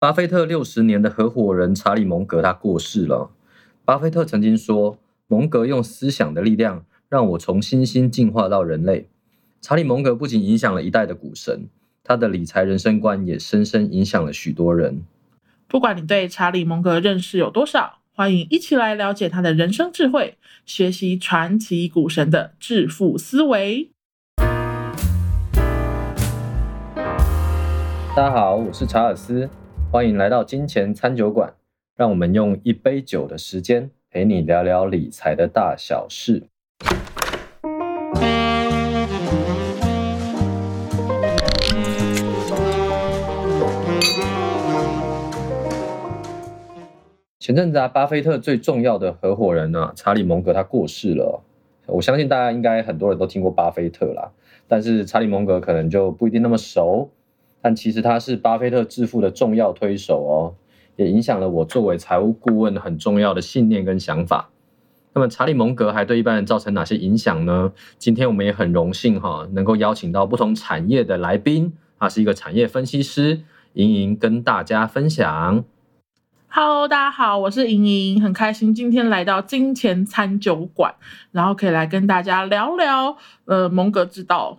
巴菲特六十年的合伙人查理·蒙格他过世了。巴菲特曾经说：“蒙格用思想的力量让我从猩猩进化到人类。”查理·蒙格不仅影响了一代的股神，他的理财人生观也深深影响了许多人。不管你对查理·蒙格认识有多少，欢迎一起来了解他的人生智慧，学习传奇股神的致富思维。大家好，我是查尔斯。欢迎来到金钱餐酒馆，让我们用一杯酒的时间陪你聊聊理财的大小事。前阵子啊，巴菲特最重要的合伙人呢，查理·蒙格他过世了。我相信大家应该很多人都听过巴菲特啦，但是查理·蒙格可能就不一定那么熟。但其实他是巴菲特致富的重要推手哦，也影响了我作为财务顾问很重要的信念跟想法。那么查理蒙格还对一般人造成哪些影响呢？今天我们也很荣幸哈，能够邀请到不同产业的来宾，他是一个产业分析师，莹莹跟大家分享。Hello，大家好，我是莹莹，很开心今天来到金钱餐酒馆，然后可以来跟大家聊聊呃蒙格之道。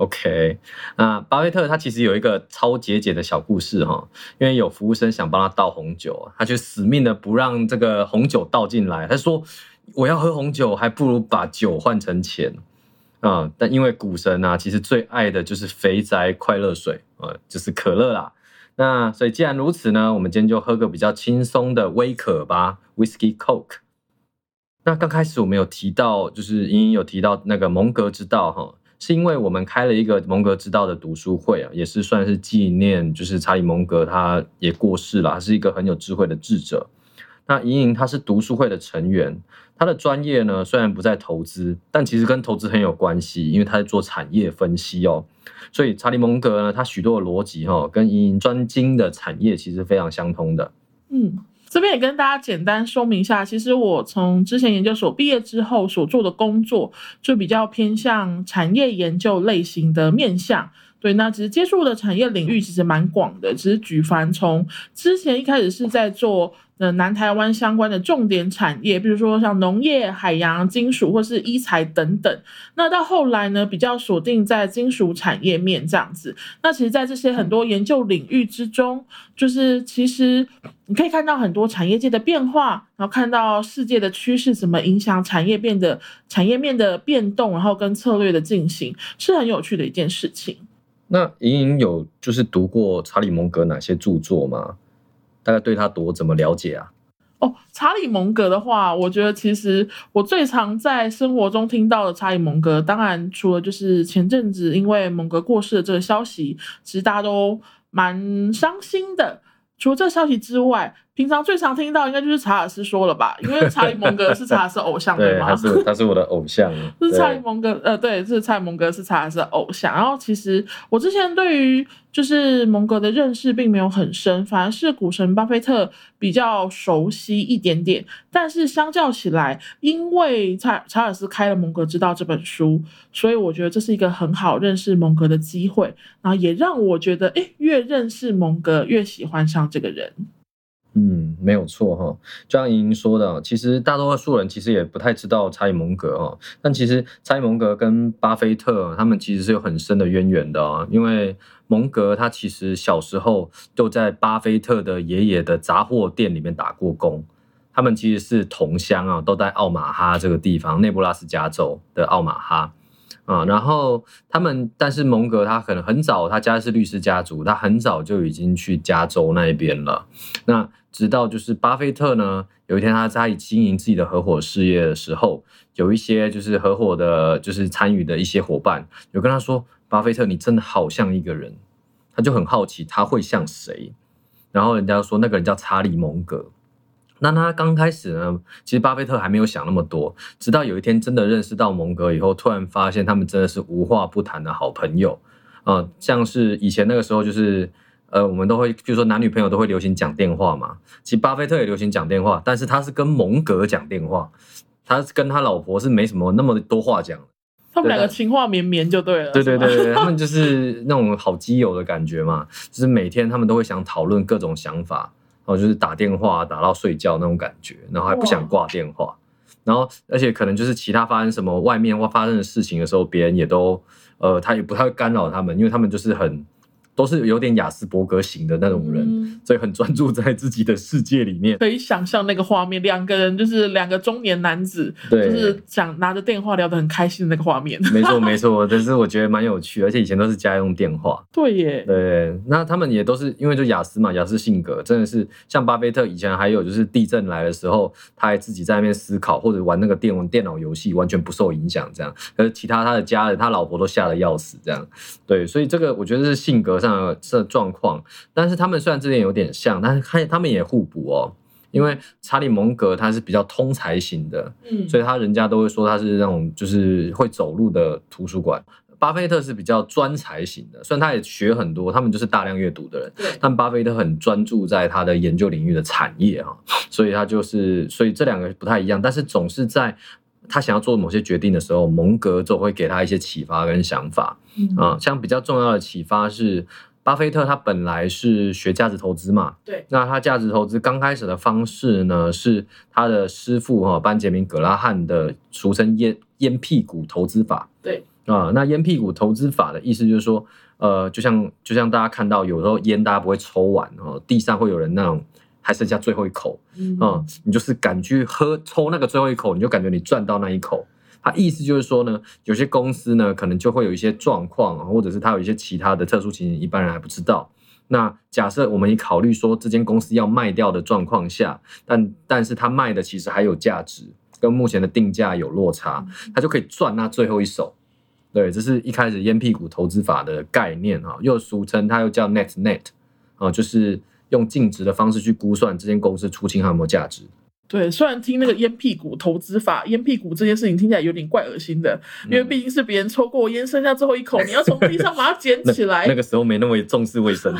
OK，那巴菲特他其实有一个超节俭的小故事哈，因为有服务生想帮他倒红酒，他就死命的不让这个红酒倒进来。他说：“我要喝红酒，还不如把酒换成钱啊！”但因为股神啊，其实最爱的就是肥宅快乐水啊，就是可乐啦。那所以既然如此呢，我们今天就喝个比较轻松的威可吧，Whisky Coke。那刚开始我们有提到，就是莹莹有提到那个蒙格之道哈。是因为我们开了一个蒙格之道的读书会啊，也是算是纪念，就是查理蒙格他也过世了，他是一个很有智慧的智者。那莹莹她是读书会的成员，她的专业呢虽然不在投资，但其实跟投资很有关系，因为她在做产业分析哦。所以查理蒙格呢，他许多的逻辑哈，跟莹莹专精的产业其实非常相通的。嗯。这边也跟大家简单说明一下，其实我从之前研究所毕业之后所做的工作，就比较偏向产业研究类型的面向。对，那其实接触的产业领域其实蛮广的，只是举凡从之前一开始是在做。呃，南台湾相关的重点产业，比如说像农业、海洋、金属或是医材等等。那到后来呢，比较锁定在金属产业面这样子。那其实，在这些很多研究领域之中，就是其实你可以看到很多产业界的变化，然后看到世界的趋势怎么影响产业变的产业面的变动，然后跟策略的进行，是很有趣的一件事情。那莹莹有就是读过查理蒙格哪些著作吗？大概对他多怎么了解啊？哦，查理蒙格的话，我觉得其实我最常在生活中听到的查理蒙格，当然除了就是前阵子因为蒙格过世的这个消息，其实大家都蛮伤心的。除了这消息之外，平常最常听到应该就是查尔斯说了吧，因为查理蒙格是查尔斯偶像，对吗？他是他是我的偶像，是查理蒙格，呃，对，是查理蒙格是查尔斯偶像。然后其实我之前对于就是蒙格的认识并没有很深，反而是股神巴菲特比较熟悉一点点。但是相较起来，因为查查尔斯开了《蒙格之道》这本书，所以我觉得这是一个很好认识蒙格的机会。然后也让我觉得，哎，越认识蒙格，越喜欢上这个人。嗯，没有错哈，就像莹莹说的，其实大多数人其实也不太知道查理蒙格哈，但其实查理蒙格跟巴菲特他们其实是有很深的渊源的啊，因为蒙格他其实小时候就在巴菲特的爷爷的杂货店里面打过工，他们其实是同乡啊，都在奥马哈这个地方，内布拉斯加州的奥马哈。啊，然后他们，但是蒙格他可能很早，他家是律师家族，他很早就已经去加州那边了。那直到就是巴菲特呢，有一天他在经营自己的合伙事业的时候，有一些就是合伙的，就是参与的一些伙伴，有跟他说：“巴菲特，你真的好像一个人。”他就很好奇他会像谁，然后人家说那个人叫查理蒙格。那他刚开始呢，其实巴菲特还没有想那么多，直到有一天真的认识到蒙格以后，突然发现他们真的是无话不谈的好朋友。啊，像是以前那个时候，就是呃，我们都会，比如说男女朋友都会流行讲电话嘛，其实巴菲特也流行讲电话，但是他是跟蒙格讲电话，他跟他老婆是没什么那么多话讲，他们两个情话绵绵就对了。对对对对，他们就是那种好基友的感觉嘛，就是每天他们都会想讨论各种想法，然后就是打电话打到睡觉那种感觉，然后还不想挂电话，然后而且可能就是其他发生什么外面或发生的事情的时候，别人也都呃他也不太会干扰他们，因为他们就是很都是有点雅斯伯格型的那种人，嗯所以很专注在自己的世界里面。可以想象那个画面，两个人就是两个中年男子，对就是想拿着电话聊得很开心的那个画面。没 错没错，但是我觉得蛮有趣，而且以前都是家用电话。对耶，对，那他们也都是因为就雅思嘛，雅思性格真的是像巴菲特以前还有就是地震来的时候，他还自己在那边思考或者玩那个电电脑游戏，完全不受影响这样。可是其他他的家人，他老婆都吓得要死这样。对，所以这个我觉得是性格上的这状况，但是他们虽然这点有点像，但是他他们也互补哦。因为查理蒙格他是比较通才型的，嗯，所以他人家都会说他是那种就是会走路的图书馆。巴菲特是比较专才型的，虽然他也学很多，他们就是大量阅读的人，但巴菲特很专注在他的研究领域的产业哈，所以他就是，所以这两个不太一样，但是总是在他想要做某些决定的时候，蒙格总会给他一些启发跟想法。嗯。啊、像比较重要的启发是，巴菲特他本来是学价值投资嘛，对，那他价值投资刚开始的方式呢，是他的师傅哈班杰明格拉汉的俗称烟烟屁股投资法。对。啊，那烟屁股投资法的意思就是说，呃，就像就像大家看到有时候烟大家不会抽完哦，地上会有人那种还剩下最后一口嗯啊、你就是敢去喝抽那个最后一口，你就感觉你赚到那一口。它意思就是说呢，有些公司呢可能就会有一些状况，或者是它有一些其他的特殊情形，一般人还不知道。那假设我们也考虑说这间公司要卖掉的状况下，但但是它卖的其实还有价值，跟目前的定价有落差，它就可以赚那最后一手。对，这是一开始烟屁股投资法的概念哈，又俗称它又叫 net net 啊，就是用净值的方式去估算这间公司出清还有没有价值。对，虽然听那个烟屁股投资法，烟屁股这件事情听起来有点怪恶心的，因为毕竟是别人抽过烟，剩下最后一口，你要从地上把它捡起来。那个时候没那么重视卫生。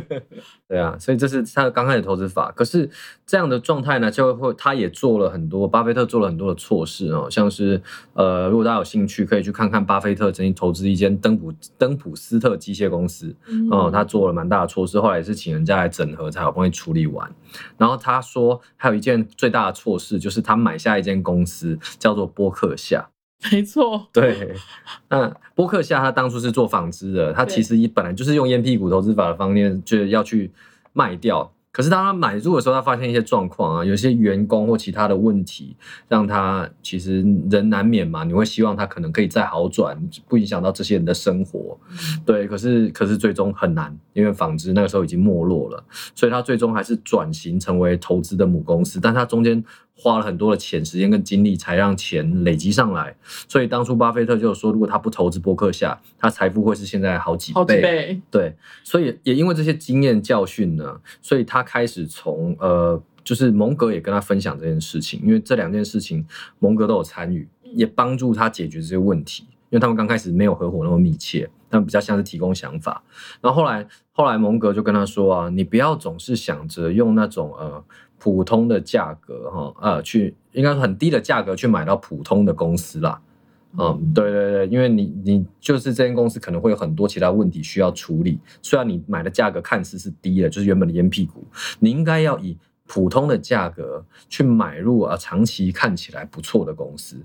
对啊，所以这是他刚开始投资法。可是这样的状态呢，就会他也做了很多，巴菲特做了很多的措施哦，像是呃，如果大家有兴趣，可以去看看巴菲特曾经投资一间登普登普斯特机械公司。嗯哦，他做了蛮大的措施，后来也是请人家来整合，才好不容易处理完。然后他说，还有一件最大的错事，就是他买下一间公司，叫做波克夏。没错，对，那波克夏他当初是做纺织的，他其实本来就是用烟屁股投资法的方面，就要去卖掉。可是当他买入的时候，他发现一些状况啊，有些员工或其他的问题，让他其实人难免嘛，你会希望他可能可以再好转，不影响到这些人的生活。对，可是可是最终很难，因为纺织那个时候已经没落了，所以他最终还是转型成为投资的母公司，但他中间花了很多的钱、时间跟精力，才让钱累积上来。所以当初巴菲特就说，如果他不投资伯克夏，他财富会是现在好几好几倍。对，所以也因为这些经验教训呢，所以他开始从呃，就是蒙格也跟他分享这件事情，因为这两件事情蒙格都有参与，也帮助他解决这些问题。因为他们刚开始没有合伙那么密切，他们比较像是提供想法。然后后来后来蒙格就跟他说啊，你不要总是想着用那种呃普通的价格哈呃去应该说很低的价格去买到普通的公司啦。嗯，对对对，因为你你就是这间公司可能会有很多其他问题需要处理。虽然你买的价格看似是低的，就是原本的烟屁股，你应该要以普通的价格去买入啊长期看起来不错的公司。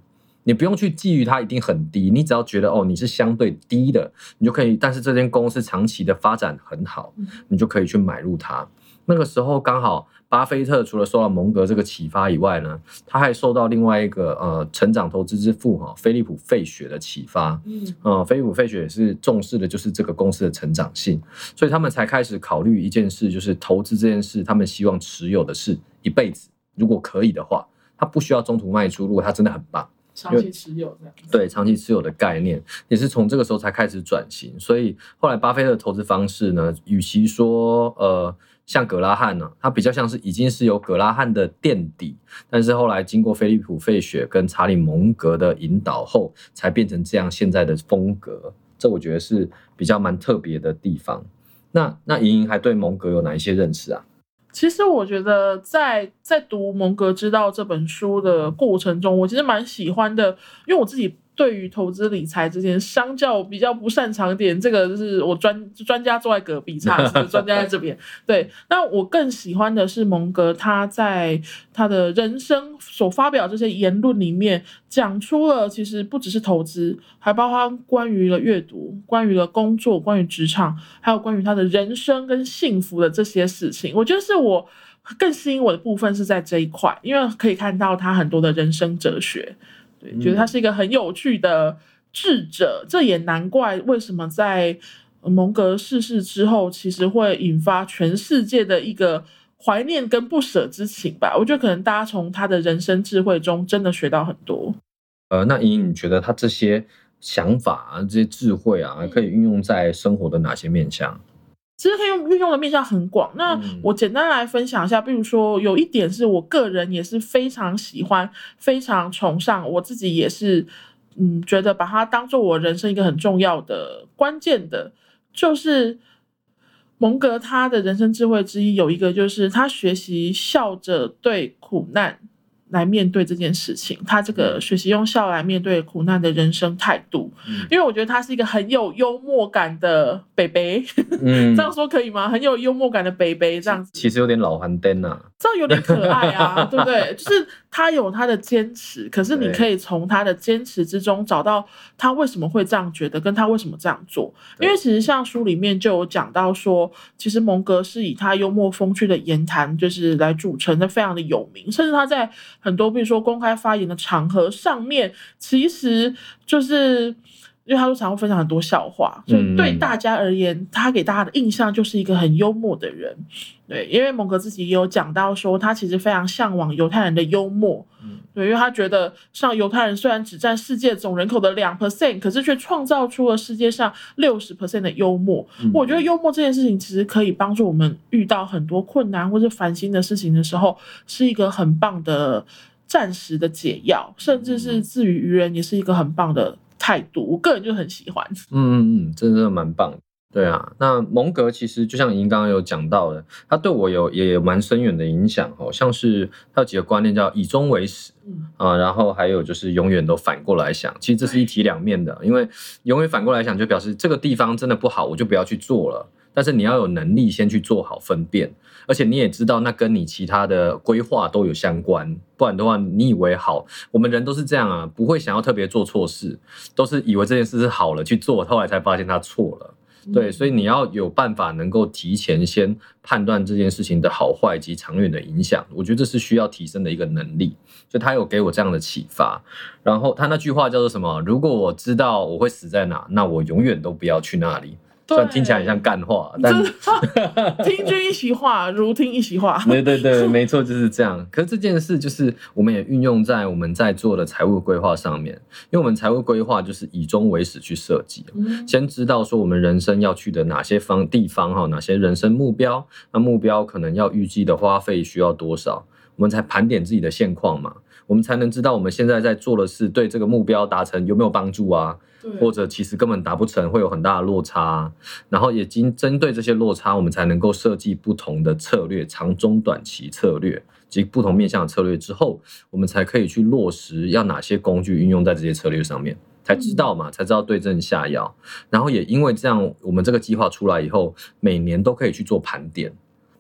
你不用去觊觎它一定很低，你只要觉得哦你是相对低的，你就可以。但是这间公司长期的发展很好，你就可以去买入它。那个时候刚好，巴菲特除了受到蒙格这个启发以外呢，他还受到另外一个呃成长投资之父哈菲利普费雪的启发。嗯呃，菲利普费雪也是重视的就是这个公司的成长性，所以他们才开始考虑一件事，就是投资这件事，他们希望持有的是一辈子，如果可以的话，他不需要中途卖出，如果他真的很棒。长期持有这样。对长期持有的概念，也是从这个时候才开始转型。所以后来巴菲特的投资方式呢，与其说呃像格拉汉呢、它比较像是已经是有格拉汉的垫底，但是后来经过菲利普费雪跟查理蒙格的引导后，才变成这样现在的风格。这我觉得是比较蛮特别的地方。那那莹莹还对蒙格有哪一些认识啊？其实我觉得在在读《蒙格之道》这本书的过程中，我其实蛮喜欢的，因为我自己对于投资理财这件，相较比较不擅长点，这个就是我专专家坐在隔壁，差专家在这边。对，那我更喜欢的是蒙格他在他的人生所发表这些言论里面，讲出了其实不只是投资，还包括关于了阅读、关于了工作、关于职场，还有关于他的人生跟幸福的这些事情。我觉得是我。更吸引我的部分是在这一块，因为可以看到他很多的人生哲学，对，觉得他是一个很有趣的智者。这也难怪为什么在蒙格逝世之后，其实会引发全世界的一个怀念跟不舍之情吧。我觉得可能大家从他的人生智慧中真的学到很多。呃，那莹莹，你觉得他这些想法啊，这些智慧啊，可以运用在生活的哪些面向？其实可以用运用的面向很广。那我简单来分享一下，比如说有一点是我个人也是非常喜欢、非常崇尚，我自己也是嗯觉得把它当做我人生一个很重要的关键的，就是蒙格他的人生智慧之一有一个就是他学习笑着对苦难。来面对这件事情，他这个学习用笑来面对苦难的人生态度，因为我觉得他是一个很有幽默感的北北，嗯，这样说可以吗？很有幽默感的北北，这样子其实有点老黄灯啊，这样有点可爱啊，对不对？就是他有他的坚持，可是你可以从他的坚持之中找到他为什么会这样觉得，跟他为什么这样做。因为其实像书里面就有讲到说，其实蒙格是以他幽默风趣的言谈就是来组成的，非常的有名，甚至他在。很多，比如说公开发言的场合上面，其实就是因为他都常会分享很多笑话，所以对大家而言，他给大家的印象就是一个很幽默的人。对，因为蒙格自己也有讲到说，他其实非常向往犹太人的幽默。嗯，对，因为他觉得像犹太人虽然只占世界总人口的两 percent，可是却创造出了世界上六十 percent 的幽默。我觉得幽默这件事情其实可以帮助我们遇到很多困难或者烦心的事情的时候，是一个很棒的暂时的解药，甚至是自娱于人也是一个很棒的态度。我个人就很喜欢。嗯嗯嗯，真的蛮棒。对啊，那蒙格其实就像您刚刚有讲到的，他对我有也蛮深远的影响哦，像是他有几个观念叫以终为始，啊，然后还有就是永远都反过来想，其实这是一体两面的，因为永远反过来想就表示这个地方真的不好，我就不要去做了。但是你要有能力先去做好分辨，而且你也知道那跟你其他的规划都有相关，不然的话你以为好，我们人都是这样啊，不会想要特别做错事，都是以为这件事是好了去做，后来才发现它错了。对，所以你要有办法能够提前先判断这件事情的好坏及长远的影响，我觉得这是需要提升的一个能力。所以他有给我这样的启发。然后他那句话叫做什么？如果我知道我会死在哪，那我永远都不要去那里。虽然听起来很像干话，但 听君一席话，如听一席话。对对对，没错，就是这样。可是这件事就是我们也运用在我们在做的财务规划上面，因为我们财务规划就是以终为始去设计，先知道说我们人生要去的哪些方地方哈，哪些人生目标，那目标可能要预计的花费需要多少，我们才盘点自己的现况嘛，我们才能知道我们现在在做的事对这个目标达成有没有帮助啊。或者其实根本达不成，会有很大的落差。然后也经针对这些落差，我们才能够设计不同的策略，长中短期策略及不同面向的策略之后，我们才可以去落实要哪些工具运用在这些策略上面，才知道嘛，才知道对症下药。然后也因为这样，我们这个计划出来以后，每年都可以去做盘点。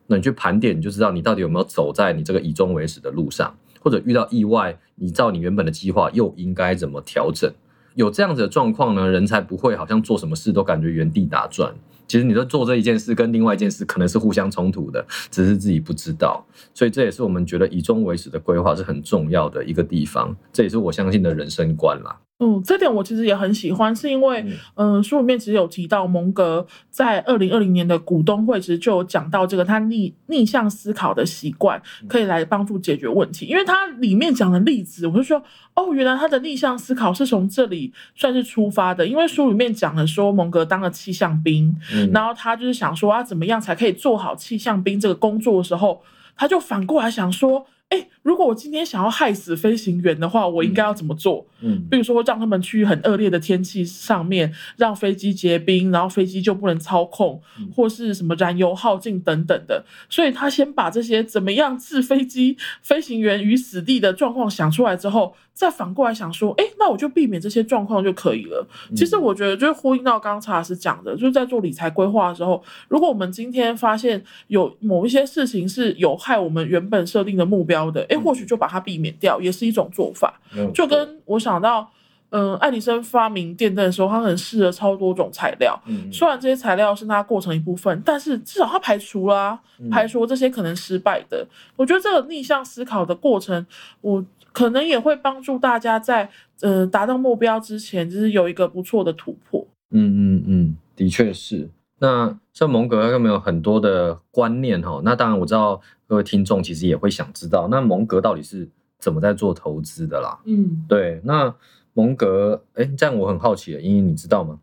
那你去盘点，你就知道你到底有没有走在你这个以终为始的路上，或者遇到意外，你照你原本的计划又应该怎么调整？有这样子的状况呢，人才不会好像做什么事都感觉原地打转。其实你在做这一件事，跟另外一件事可能是互相冲突的，只是自己不知道。所以这也是我们觉得以终为始的规划是很重要的一个地方。这也是我相信的人生观啦。嗯，这点我其实也很喜欢，是因为，嗯，书里面其实有提到蒙格在二零二零年的股东会，其实就有讲到这个他逆逆向思考的习惯，可以来帮助解决问题。因为他里面讲的例子，我就说，哦，原来他的逆向思考是从这里算是出发的。因为书里面讲了说，蒙格当了气象兵，然后他就是想说，啊，怎么样才可以做好气象兵这个工作的时候，他就反过来想说。哎，如果我今天想要害死飞行员的话，我应该要怎么做？嗯，比如说让他们去很恶劣的天气上面，让飞机结冰，然后飞机就不能操控，或是什么燃油耗尽等等的。所以他先把这些怎么样置飞机飞行员于死地的状况想出来之后，再反过来想说，哎，那我就避免这些状况就可以了。其实我觉得，就是呼应到刚刚查老师讲的，就是在做理财规划的时候，如果我们今天发现有某一些事情是有害我们原本设定的目标的，哎，或许就把它避免掉，也是一种做法。就跟我想到。嗯，爱迪生发明电灯的时候，他可能试了超多种材料。嗯，虽然这些材料是他过程一部分，但是至少他排除了，排除这些可能失败的。我觉得这个逆向思考的过程，我可能也会帮助大家在呃达到目标之前，就是有一个不错的突破。嗯嗯嗯，的确是。那像蒙格有没有很多的观念哈？那当然我知道各位听众其实也会想知道，那蒙格到底是怎么在做投资的啦？嗯，对，那。蒙格，哎，这样我很好奇，英英你知道吗？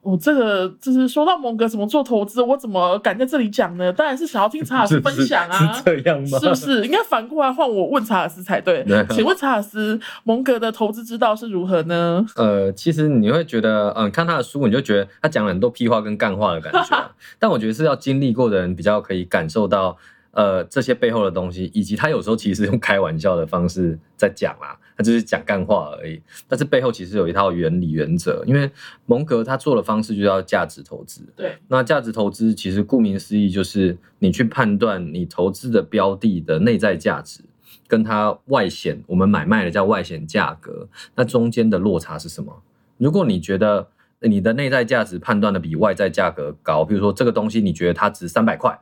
我这个就是说到蒙格怎么做投资，我怎么敢在这里讲呢？当然是想要听查尔斯分享啊，是这样吗？是不是？应该反过来换我问查尔斯才对。请问查尔斯，蒙格的投资之道是如何呢？呃，其实你会觉得，嗯，看他的书，你就觉得他讲了很多屁话跟干话的感觉。但我觉得是要经历过的人比较可以感受到。呃，这些背后的东西，以及他有时候其实用开玩笑的方式在讲啦，他就是讲干话而已。但是背后其实有一套原理原则，因为蒙格他做的方式就叫价值投资。对，那价值投资其实顾名思义就是你去判断你投资的标的的内在价值，跟它外显我们买卖的叫外显价格，那中间的落差是什么？如果你觉得你的内在价值判断的比外在价格高，比如说这个东西你觉得它值三百块。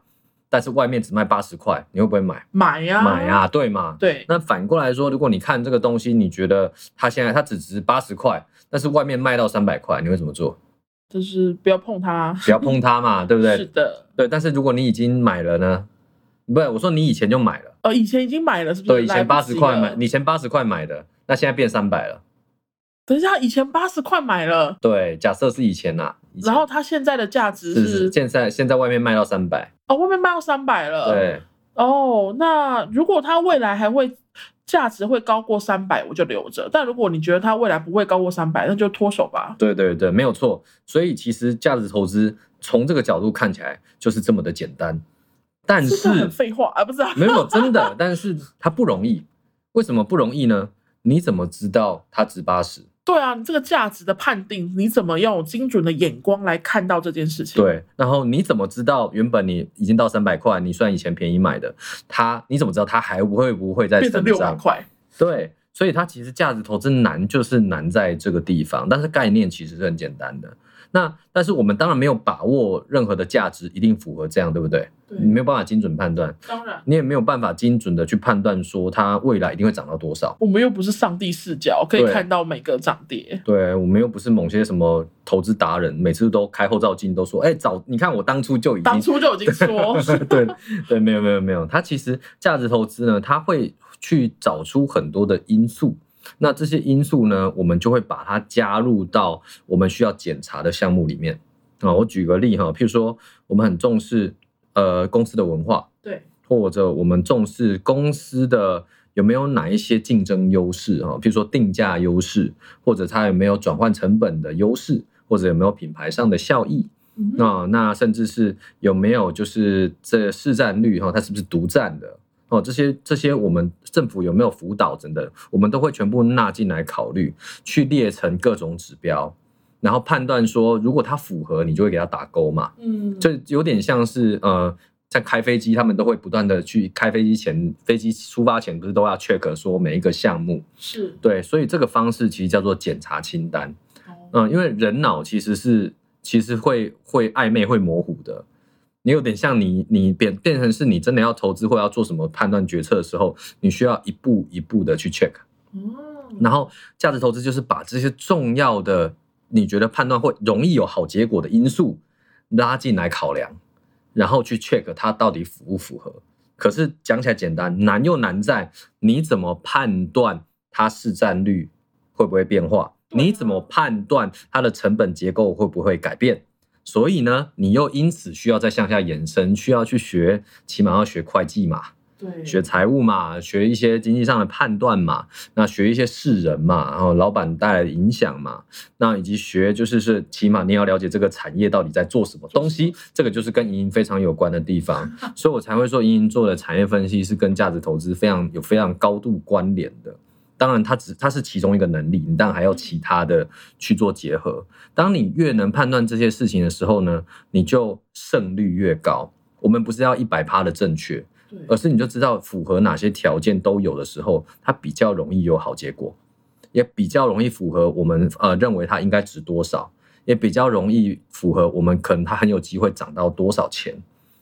但是外面只卖八十块，你会不会买？买呀，买呀，对吗？对。那反过来说，如果你看这个东西，你觉得它现在它只值八十块，但是外面卖到三百块，你会怎么做？就是不要碰它，不要碰它嘛，对不对？是的，对。但是如果你已经买了呢？不是，我说你以前就买了。哦，以前已经买了，是不是？对，以前八十块买，以前八十块买的，那现在变三百了。等一下，以前八十块买了。对，假设是以前呐。然后它现在的价值是现在现在外面卖到三百。哦，外面卖到三百了。对。哦，那如果它未来还会价值会高过三百，我就留着。但如果你觉得它未来不会高过三百，那就脱手吧。对对对，没有错。所以其实价值投资从这个角度看起来就是这么的简单。但是很废话啊，不是？没有真的，但是它不容易。为什么不容易呢？你怎么知道它值八十？对啊，你这个价值的判定，你怎么用精准的眼光来看到这件事情？对，然后你怎么知道原本你已经到三百块，你算以前便宜买的，它你怎么知道它还会不会再变成六百块？对，所以它其实价值投资难就是难在这个地方，但是概念其实是很简单的。那但是我们当然没有把握任何的价值一定符合这样，对不对？你没有办法精准判断，当然你也没有办法精准的去判断说它未来一定会涨到多少。我们又不是上帝视角，可以看到每个涨跌。对，我们又不是某些什么投资达人，每次都开后照镜都说：“哎，早你看我当初就已经当初就已经说。”对对，没有没有没有，它其实价值投资呢，它会去找出很多的因素。那这些因素呢，我们就会把它加入到我们需要检查的项目里面啊。我举个例哈，譬如说，我们很重视呃公司的文化，对，或者我们重视公司的有没有哪一些竞争优势哈，譬如说定价优势，或者它有没有转换成本的优势，或者有没有品牌上的效益，那那甚至是有没有就是这市占率哈，它是不是独占的？哦，这些这些我们政府有没有辅导等等，我们都会全部纳进来考虑，去列成各种指标，然后判断说，如果它符合，你就会给它打勾嘛。嗯，就有点像是呃，在开飞机，他们都会不断的去开飞机前，飞机出发前不是都要 check 说每一个项目是对，所以这个方式其实叫做检查清单。嗯，因为人脑其实是其实会会暧昧会模糊的。你有点像你，你变变成是你真的要投资或要做什么判断决策的时候，你需要一步一步的去 check。哦，然后价值投资就是把这些重要的你觉得判断会容易有好结果的因素拉进来考量，然后去 check 它到底符不符合。可是讲起来简单，难又难在你怎么判断它市占率会不会变化？你怎么判断它的成本结构会不会改变？所以呢，你又因此需要再向下延伸，需要去学，起码要学会计嘛，对，学财务嘛，学一些经济上的判断嘛，那学一些世人嘛，然后老板带来的影响嘛，那以及学就是是起码你要了解这个产业到底在做什么东西，这个就是跟盈盈非常有关的地方，所以我才会说盈盈做的产业分析是跟价值投资非常有非常高度关联的。当然它只它是其中一个能力，你当然还要其他的去做结合。当你越能判断这些事情的时候呢，你就胜率越高。我们不是要一百趴的正确，而是你就知道符合哪些条件都有的时候，它比较容易有好结果，也比较容易符合我们呃认为它应该值多少，也比较容易符合我们可能它很有机会涨到多少钱。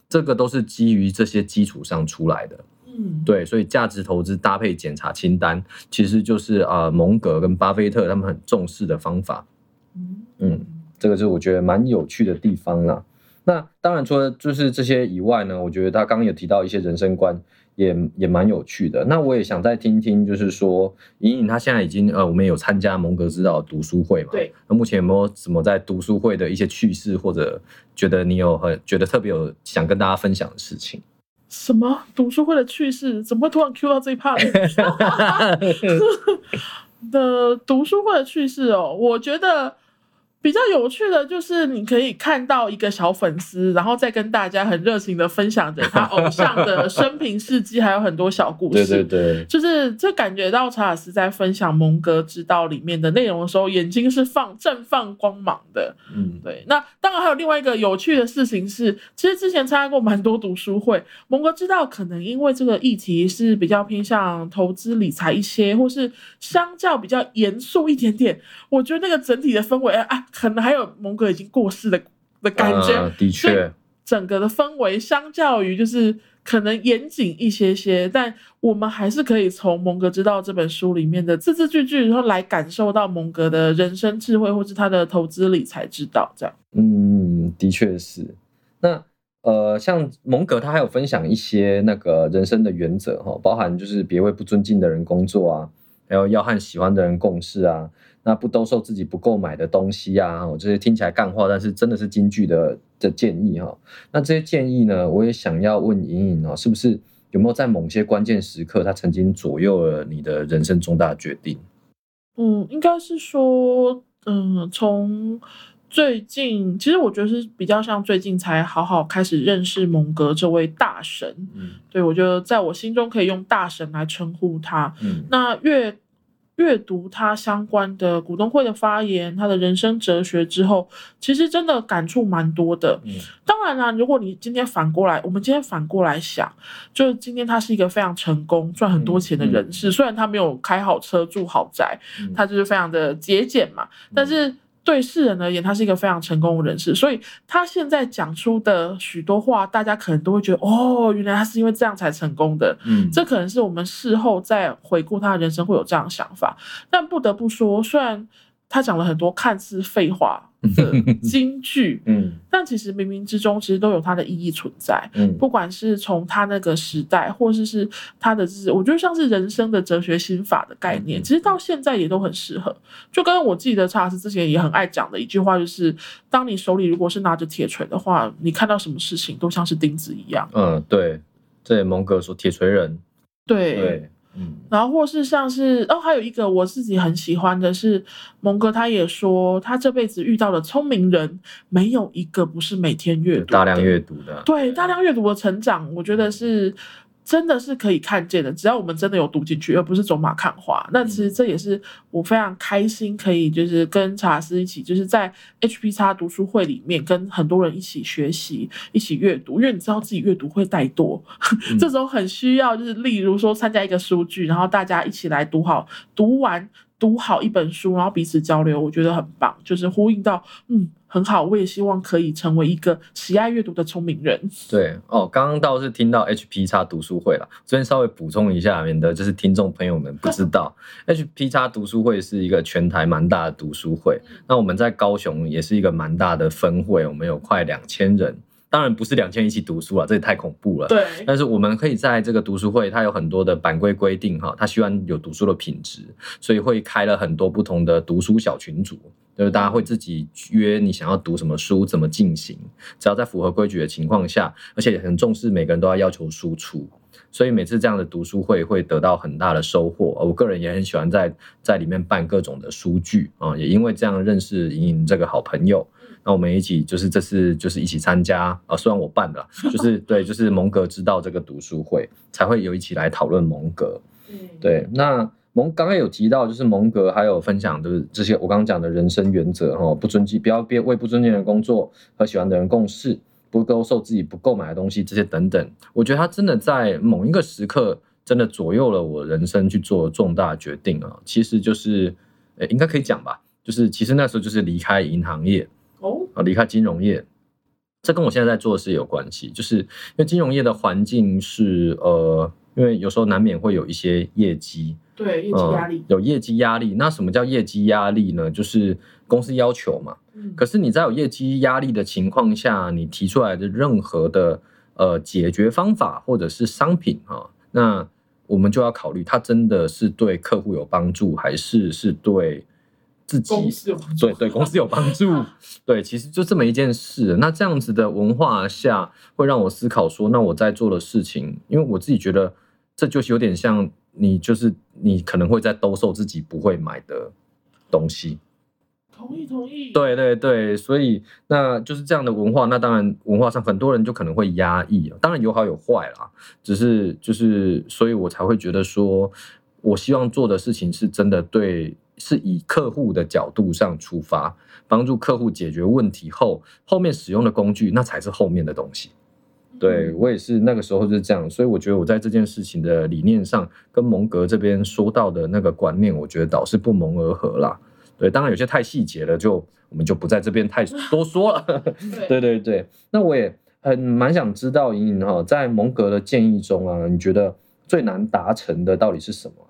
这个都是基于这些基础上出来的。嗯，对，所以价值投资搭配检查清单，其实就是啊、呃蒙格跟巴菲特他们很重视的方法。嗯嗯，这个是我觉得蛮有趣的地方啦。那当然，除了就是这些以外呢，我觉得他刚刚有提到一些人生观，也也蛮有趣的。那我也想再听听，就是说，莹莹她现在已经呃，我们有参加蒙格指导读书会嘛？对。那目前有没有什么在读书会的一些趣事，或者觉得你有很觉得特别有想跟大家分享的事情？什么读书会的趣事？怎么会突然 Q 到这一 part？的 读书会的趣事哦，我觉得比较有趣的就是你可以看到一个小粉丝，然后再跟大家很热情的分享着他偶像的 生平事迹，还有很多小故事。对对，就是这感觉到查尔斯在分享蒙格之道里面的内容的时候，眼睛是放正放光芒的。嗯，对，那当然还有另外一个有趣的事情是，其实之前参加过蛮多读书会，蒙哥知道可能因为这个议题是比较偏向投资理财一些，或是相较比较严肃一点点，我觉得那个整体的氛围啊，可能还有蒙哥已经过世的的感觉，呃的确，整个的氛围相较于就是可能严谨一些些，但我们还是可以从《蒙格之道》这本书里面的字字句句，然后来感受到蒙格的人生智慧，或是他的投资理财之道。这样，嗯，的确是。那呃，像蒙格他还有分享一些那个人生的原则哈，包含就是别为不尊敬的人工作啊，还有要和喜欢的人共事啊，那不兜售自己不购买的东西啊，我，这些听起来干话，但是真的是金句的的建议哈。那这些建议呢，我也想要问莹莹哦，是不是有没有在某些关键时刻，他曾经左右了你的人生重大决定？嗯，应该是说，嗯，从最近，其实我觉得是比较像最近才好好开始认识蒙格这位大神。嗯对我觉得在我心中可以用大神来称呼他。嗯那阅阅读他相关的股东会的发言，他的人生哲学之后，其实真的感触蛮多的。嗯当然啦，如果你今天反过来，我们今天反过来想，就是今天他是一个非常成功、赚很多钱的人士，虽然他没有开好车、住豪宅，嗯他就是非常的节俭嘛，但是。对世人而言，他是一个非常成功的人士，所以他现在讲出的许多话，大家可能都会觉得，哦，原来他是因为这样才成功的。嗯，这可能是我们事后再回顾他的人生会有这样的想法，但不得不说，虽然他讲了很多看似废话的金句，嗯。但其实冥冥之中其实都有它的意义存在。嗯。不管是从他那个时代，或是是他的是，我觉得像是人生的哲学心法的概念，嗯其实到现在也都很适合。就跟我记得查尔斯之前也很爱讲的一句话，就是当你手里如果是拿着铁锤的话，你看到什么事情都像是钉子一样。嗯，对，这也蒙格说铁锤人，对，对，嗯。然后或是像是哦，还有一个我自己很喜欢的是，蒙哥他也说，他这辈子遇到的聪明人没有一个不是每天阅读大量阅读的，对大量阅读的成长，我觉得是真的是可以看见的。只要我们真的有读进去，而不是走马看花。那其实这也是我非常开心，可以就是跟查尔斯一起，就是在 HP 叉读书会里面跟很多人一起学习、一起阅读。因为你知道自己阅读会怠惰，嗯 这时候很需要，就是例如说参加一个书剧，然后大家一起来读好、读完、读好一本书，然后彼此交流，我觉得很棒，就是呼应到嗯很好。我也希望可以成为一个喜爱阅读的聪明人。对哦，刚刚倒是听到 HP 叉读书会了，这边稍微补充一下，免得就是听众朋友们不知道，HP 叉读书会是一个全台蛮大的读书会，那我们在高雄也是一个蛮大的分会，我们有快两千人，当然不是两千一起读书了，这也太恐怖了。对，但是我们可以在这个读书会，它有很多的版规规定哈，它希望有读书的品质，所以会开了很多不同的读书小群组，就是大家会自己约你想要读什么书，怎么进行，只要在符合规矩的情况下，而且很重视每个人都要要求输出，所以每次这样的读书会会得到很大的收获。我个人也很喜欢在在里面办各种的书剧啊，也因为这样认识莹莹这个好朋友。那我们一起就是这次就是一起参加啊，虽然我办的，就是 对，就是蒙格知道这个读书会才会有一起来讨论蒙格。对，那蒙刚刚有提到，就是蒙格还有分享的这些我刚刚讲的人生原则哈，不尊敬，不要别为不尊敬的人工作，和喜欢的人共事，不兜售自己不购买的东西，这些等等。我觉得他真的在某一个时刻，真的左右了我人生去做重大决定啊。其实就是，呃，应该可以讲吧，就是其实那时候就是离开银行业哦，啊，离开金融业。这跟我现在在做的事有关系，就是因为金融业的环境是呃，因为有时候难免会有一些业绩，对，业绩压力嗯，，有业绩压力。那什么叫业绩压力呢？就是公司要求嘛。嗯可是你在有业绩压力的情况下，你提出来的任何的呃解决方法或者是商品啊，那我们就要考虑它真的是对客户有帮助，还是是对自己公司有帮助对对公司有帮助。对，其实就这么一件事。那这样子的文化下，会让我思考说，那我在做的事情，因为我自己觉得这就是有点像你，就是你可能会在兜售自己不会买的东西。同意同意，对对对，所以那就是这样的文化。那当然，文化上很多人就可能会压抑，当然有好有坏啦。只是就是，所以我才会觉得说，我希望做的事情是真的对，是以客户的角度上出发，帮助客户解决问题后，后面使用的工具那才是后面的东西。对我也是那个时候就是这样，所以我觉得我在这件事情的理念上，跟蒙格这边说到的那个观念，我觉得倒是不谋而合啦。对，当然有些太细节了，就我们就不在这边太 多说了。对对对，那我也很蛮想知道莹莹哈，在蒙格的建议中啊，你觉得最难达成的到底是什么？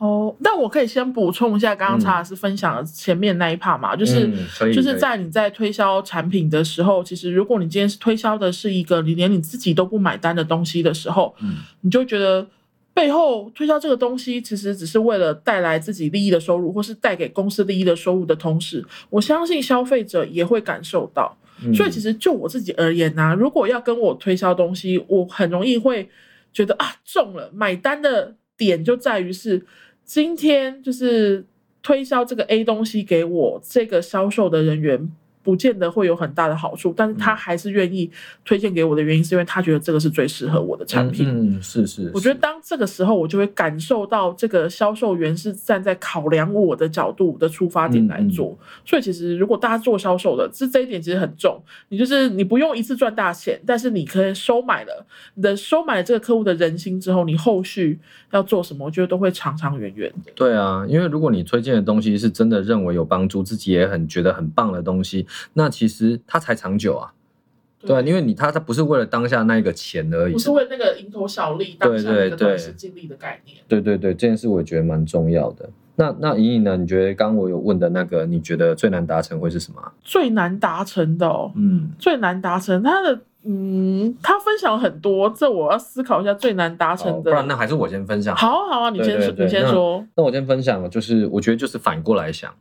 哦，但我可以先补充一下，刚刚查尔斯分享的前面那一 part 嘛，就是、嗯就是在你在推销产品的时候，其实如果你今天是推销的是一个你连你自己都不买单的东西的时候，嗯。你就觉得背后推销这个东西其实只是为了带来自己利益的收入，或是带给公司利益的收入的同时，我相信消费者也会感受到。嗯。所以其实就我自己而言呢、如果要跟我推销东西，我很容易会觉得啊中了，买单的点就在于是今天就是推销这个 A 东西给我，这个销售的人员。不见得会有很大的好处，但是他嗯还是愿意推荐给我的原因，是因为他觉得这个是最适合我的产品。嗯，嗯是是，我觉得当这个时候，我就会感受到这个销售员是站在考量我的角度的出发点来做。所以其实如果大家做销售的，这这一点其实很重。你就是你不用一次赚大钱，但是你可以收买了你的收买了这个客户的人心之后，你后续要做什么，我觉得都会长长远远的。对啊，因为如果你推荐的东西是真的认为有帮助，自己也很觉得很棒的东西，那其实它才长久啊。对啊，因为你他他不是为了当下那一个钱而已不。是为那个蝇头小利、当下那个对对短时尽力的概念。对对对，这件事我也觉得蛮重要的。那那莹莹呢？你觉得刚刚我有问的那个，你觉得最难达成会是什么啊？最难达成的哦，嗯最难达成他的。嗯，他分享很多，这我要思考一下最难达成的。不然那还是我先分享。好啊好啊，你先你先说。那我先分享，就是我觉得就是反过来想，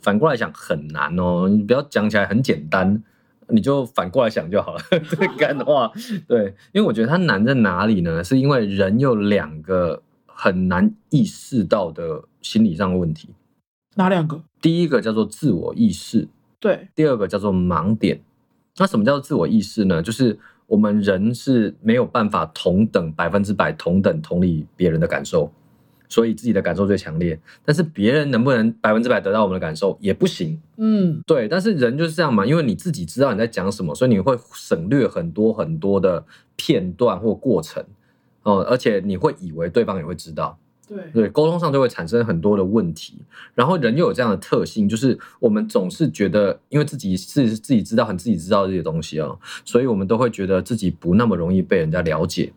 反过来想很难哦，你不要讲起来很简单，你就反过来想就好了。这 干的话，对，因为我觉得它难在哪里呢？是因为人有两个很难意识到的心理上的问题，哪两个？第一个叫做自我意识，对，第二个叫做盲点。那什么叫做自我意识呢？就是我们人是没有办法同等百分之百同等同理别人的感受，所以自己的感受最强烈。但是别人能不能百分之百得到我们的感受也不行。嗯，对，但是人就是这样嘛，因为你自己知道你在讲什么，所以你会省略很多很多的片段或过程哦，而且你会以为对方也会知道。对，对，沟通上就会产生很多的问题。然后人又有这样的特性，就是我们总是觉得，因为自己是自己知道很自己知道这些东西哦，所以我们都会觉得自己不那么容易被人家了解。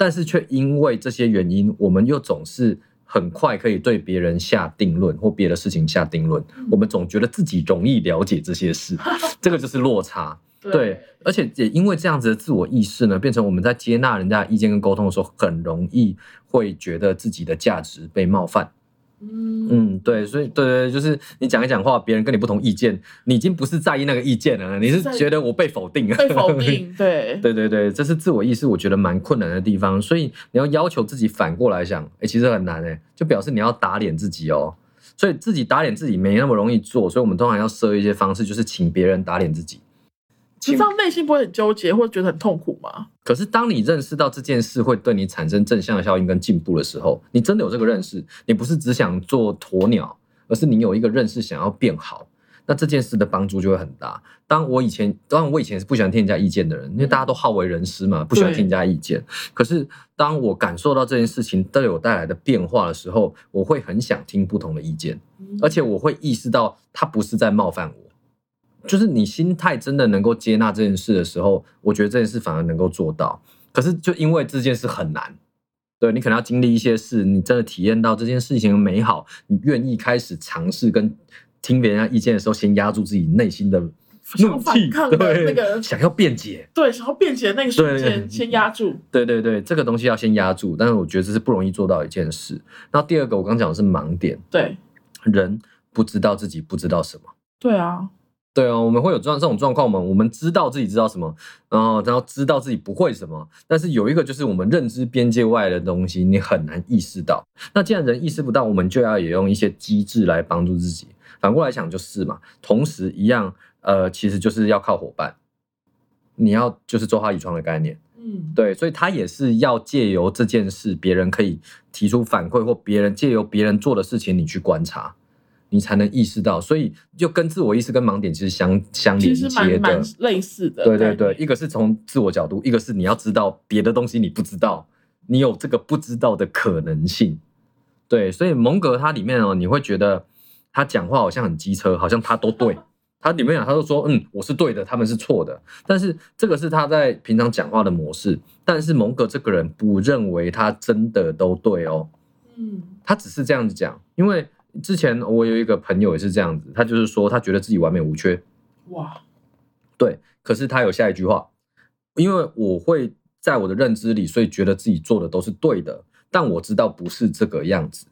但是却因为这些原因，我们又总是很快可以对别人下定论或别的事情下定论。我们总觉得自己容易了解这些事，这个就是落差。对，而且也因为这样子的自我意识呢，变成我们在接纳人家的意见跟沟通的时候，很容易会觉得自己的价值被冒犯。嗯嗯，对，所以对对，对就是你讲一讲话，别人跟你不同意见，你已经不是在意那个意见了，你是觉得我被否定了，被否定，对，对对对，这是自我意识，我觉得蛮困难的地方。所以你要要求自己反过来想，哎，其实很难哎，就表示你要打脸自己哦。所以自己打脸自己没那么容易做，所以我们通常要设一些方式，就是请别人打脸自己。这样内心不会很纠结，或者觉得很痛苦吗？可是当你认识到这件事会对你产生正向的效应跟进步的时候，你真的有这个认识，你不是只想做鸵鸟，而是你有一个认识想要变好，那这件事的帮助就会很大。当我以前，当然我以前是不喜欢听人家意见的人，因为大家都好为人师嘛，不喜欢听人家意见。可是当我感受到这件事情对我带来的变化的时候，我会很想听不同的意见，而且我会意识到他不是在冒犯我。就是你心态真的能够接纳这件事的时候，我觉得这件事反而能够做到。可是就因为这件事很难，对你可能要经历一些事，你真的体验到这件事情的美好，你愿意开始尝试跟听别人意见的时候，先压住自己内心的怒气，对那个想要辩解，对想要辩解的那个瞬间，先压住。对对对，这个东西要先压住，但是我觉得这是不容易做到一件事。那第二个，我刚讲的是盲点，对人不知道自己不知道什么，对啊。对啊，我们会有这样这种状况吗？我们知道自己知道什么，然后然后知道自己不会什么，但是有一个就是我们认知边界外的东西，你很难意识到。那既然人意识不到，我们就要也用一些机制来帮助自己。反过来想就是嘛，同时一样，呃，其实就是要靠伙伴。你要就是周哈遗创的概念，嗯，对，所以他也是要借由这件事，别人可以提出反馈，或别人借由别人做的事情，你去观察。你才能意识到，所以就跟自我意识跟盲点其实相相连接的，类似的。对对对，一个是从自我角度，一个是你要知道别的东西你不知道，你有这个不知道的可能性。对，所以蒙格他里面哦，你会觉得他讲话好像很机车，好像他都对。他里面讲，他都说嗯，我是对的，他们是错的。但是这个是他在平常讲话的模式。但是蒙格这个人不认为他真的都对哦。嗯，他只是这样子讲，因为。之前我有一个朋友也是这样子，他就是说他觉得自己完美无缺，哇，对，可是他有下一句话，因为我会在我的认知里，所以觉得自己做的都是对的，但我知道不是这个样子，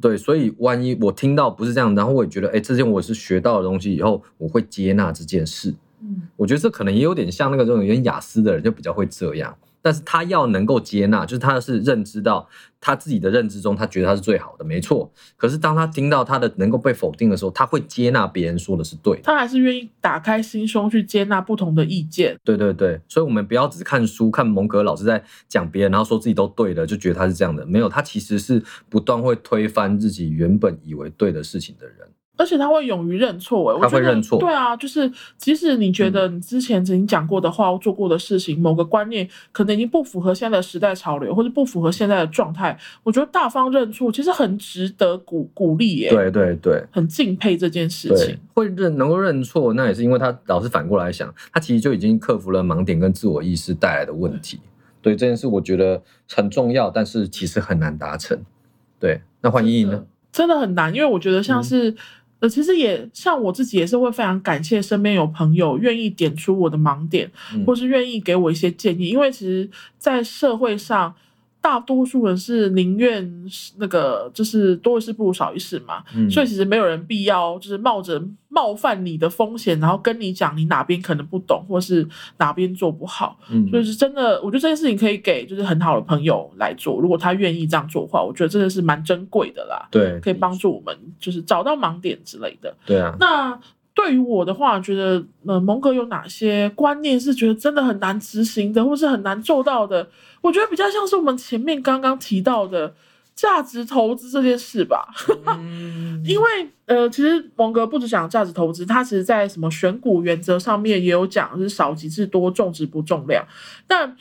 对，所以万一我听到不是这样，然后我也觉得，哎，这件我是学到的东西，以后我会接纳这件事，嗯，我觉得这可能也有点像那个这种有点雅思的人，就比较会这样。但是他要能够接纳，就是他是认知到他自己的认知中，他觉得他是最好的，没错。可是当他听到他的能够被否定的时候，他会接纳别人说的是对，他还是愿意打开心胸去接纳不同的意见。对对对，所以我们不要只看书，看蒙格老师在讲别人，然后说自己都对的，就觉得他是这样的。没有，他其实是不断会推翻自己原本以为对的事情的人。而且他会勇于认错，哎，他会认错，对啊，就是即使你觉得你之前曾经讲过的话、做过的事情，某个观念可能已经不符合现在的时代潮流，或者不符合现在的状态，我觉得大方认错其实很值得鼓鼓励，耶。对对对，很敬佩这件事情。会认能够认错，那也是因为他老是反过来想，他其实就已经克服了盲点跟自我意识带来的问题。对这件事，我觉得很重要，但是其实很难达成。对，那换依依呢？真的很难，因为我觉得像是。呃，其实也像我自己，也是会非常感谢身边有朋友愿意点出我的盲点，或是愿意给我一些建议，因为其实，在社会上。大多数人是宁愿那个，就是多一事不如少一事嘛，所以其实没有人必要就是冒着冒犯你的风险，然后跟你讲你哪边可能不懂，或是哪边做不好。所以是真的，我觉得这件事情可以给就是很好的朋友来做，如果他愿意这样做的话，我觉得真的是蛮珍贵的啦。对，可以帮助我们就是找到盲点之类的。对啊，那。对于我的话，觉得呃，蒙哥有哪些观念是觉得真的很难执行的，或是很难做到的？我觉得比较像是我们前面刚刚提到的价值投资这件事吧。因为呃，其实蒙哥不止讲价值投资，他其实在什么选股原则上面也有讲，是少即是多，重质不重量。但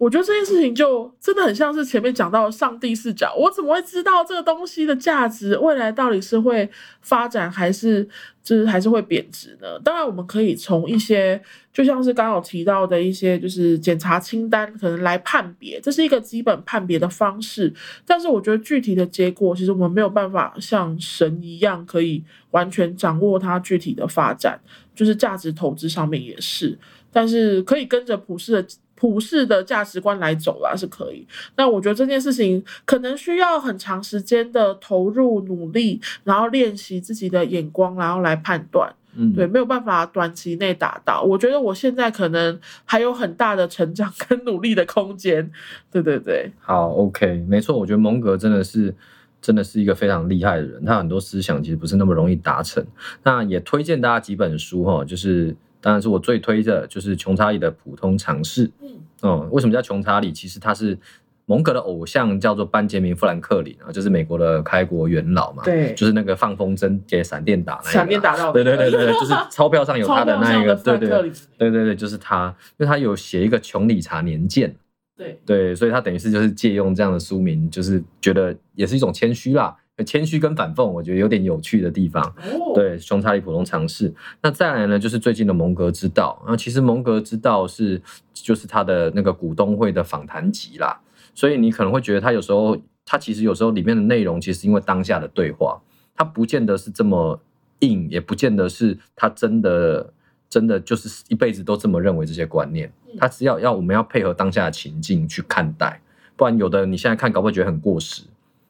我觉得这件事情就真的很像是前面讲到上帝视角，我怎么会知道这个东西的价值未来到底是会发展还是就是还是会贬值呢？当然，我们可以从一些就像是刚好提到的一些就是检查清单可能来判别，这是一个基本判别的方式。但是我觉得具体的结果，其实我们没有办法像神一样可以完全掌握它具体的发展，就是价值投资上面也是，但是可以跟着普世的。普世的价值观来走啦是可以，那我觉得这件事情可能需要很长时间的投入努力，然后练习自己的眼光，然后来判断。嗯，对，没有办法短期内达到。我觉得我现在可能还有很大的成长跟努力的空间。对对对，好，OK，没错，我觉得蒙格真的是真的是一个非常厉害的人，他很多思想其实不是那么容易达成。那也推荐大家几本书哈，就是。当然是我最推的就是穷查理的普通常识。嗯，哦、为什么叫穷查理？其实他是蒙格的偶像，叫做班杰明·富兰克林啊，就是美国的开国元老嘛。对就是那个放风筝给闪电打那个啊。闪电打到对对对对对，就是 钞票上有他的那一个，对对对对对对，就是他，因为他有写一个《穷理查年鉴》，对对，所以他等于是就是借用这样的书名，就是觉得也是一种谦虚啦，谦虚跟反讽，我觉得有点有趣的地方。哦，对，熊查理普通尝试。那再来呢，就是最近的蒙格之道。那其实蒙格之道是就是他的那个股东会的访谈集啦，所以你可能会觉得他有时候他其实有时候里面的内容，其实因为当下的对话，他不见得是这么硬，也不见得是他真的真的就是一辈子都这么认为这些观念。他只要要我们要配合当下的情境去看待，不然有的你现在看搞不好觉得很过时。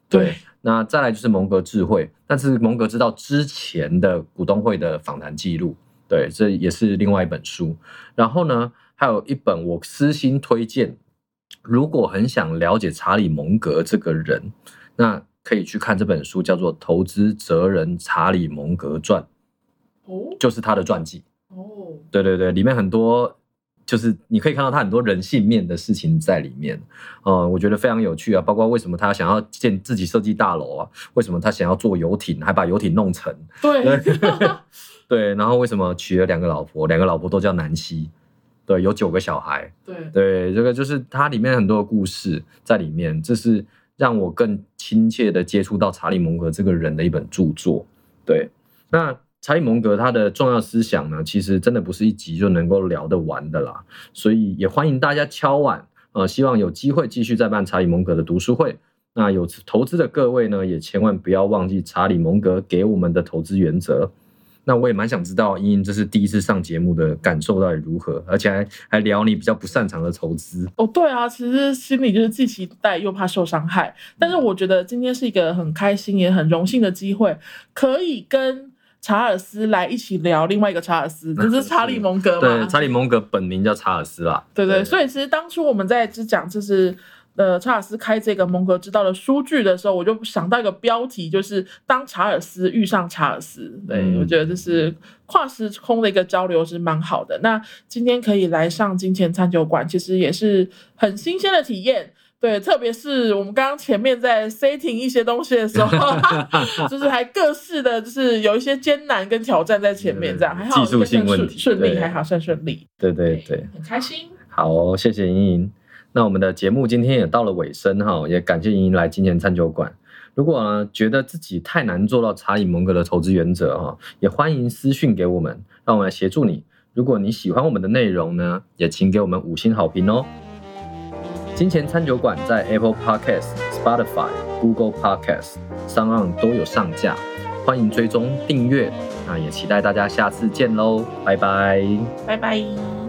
对对，那再来就是蒙格智慧，但是蒙格知道之前的股东会的访谈记录，对，这也是另外一本书。然后呢，还有一本我私心推荐，如果很想了解查理蒙格这个人，那可以去看这本书，叫做《投资哲人查理蒙格传》，哦就是他的传记。哦，对对对，里面很多就是你可以看到他很多人性面的事情在里面，呃，我觉得非常有趣啊，包括为什么他想要建自己设计大楼啊，为什么他想要做游艇，还把游艇弄成，对，对，然后为什么娶了两个老婆，两个老婆都叫南希，对，有九个小孩，对，对，这个就是它里面很多的故事在里面，这是让我更亲切的接触到查理蒙格这个人的一本著作。对，那查理蒙格他的重要思想呢，其实真的不是一集就能够聊得完的啦，所以也欢迎大家敲碗，呃，希望有机会继续再办查理蒙格的读书会。那有投资的各位呢，也千万不要忘记查理蒙格给我们的投资原则。那我也蛮想知道，茵茵这是第一次上节目的感受到底如何，而且还还聊你比较不擅长的投资。哦，对啊，其实心里就是既期待又怕受伤害，但是我觉得今天是一个很开心也很荣幸的机会，可以跟查尔斯来一起聊另外一个查尔斯，就是查理蒙格嘛。对，查理蒙格本名叫查尔斯啦。对对，所以其实当初我们在只讲就是呃查尔斯开这个蒙格之道的书剧的时候，我就想到一个标题，就是当查尔斯遇上查尔斯。对、嗯我觉得这是跨时空的一个交流是蛮好的。那今天可以来上金钱餐酒馆，其实也是很新鲜的体验。对，特别是我们刚刚前面在 setting 一些东西的时候，就是还各式的，就是有一些艰难跟挑战在前面，这样还好，技术性问题顺利，还好算顺利。对对对，很开心。好哦、谢谢莹莹。那我们的节目今天也到了尾声哈，也感谢莹莹来金钱餐酒馆。如果呢觉得自己太难做到查理蒙格的投资原则哈，也欢迎私讯给我们，让我们来协助你。如果你喜欢我们的内容呢，也请给我们五星好评哦。金钱餐酒馆在 Apple Podcast、Spotify、Google podcasts 上岸都有上架，欢迎追踪订阅。那也期待大家下次见喽，拜拜。拜拜。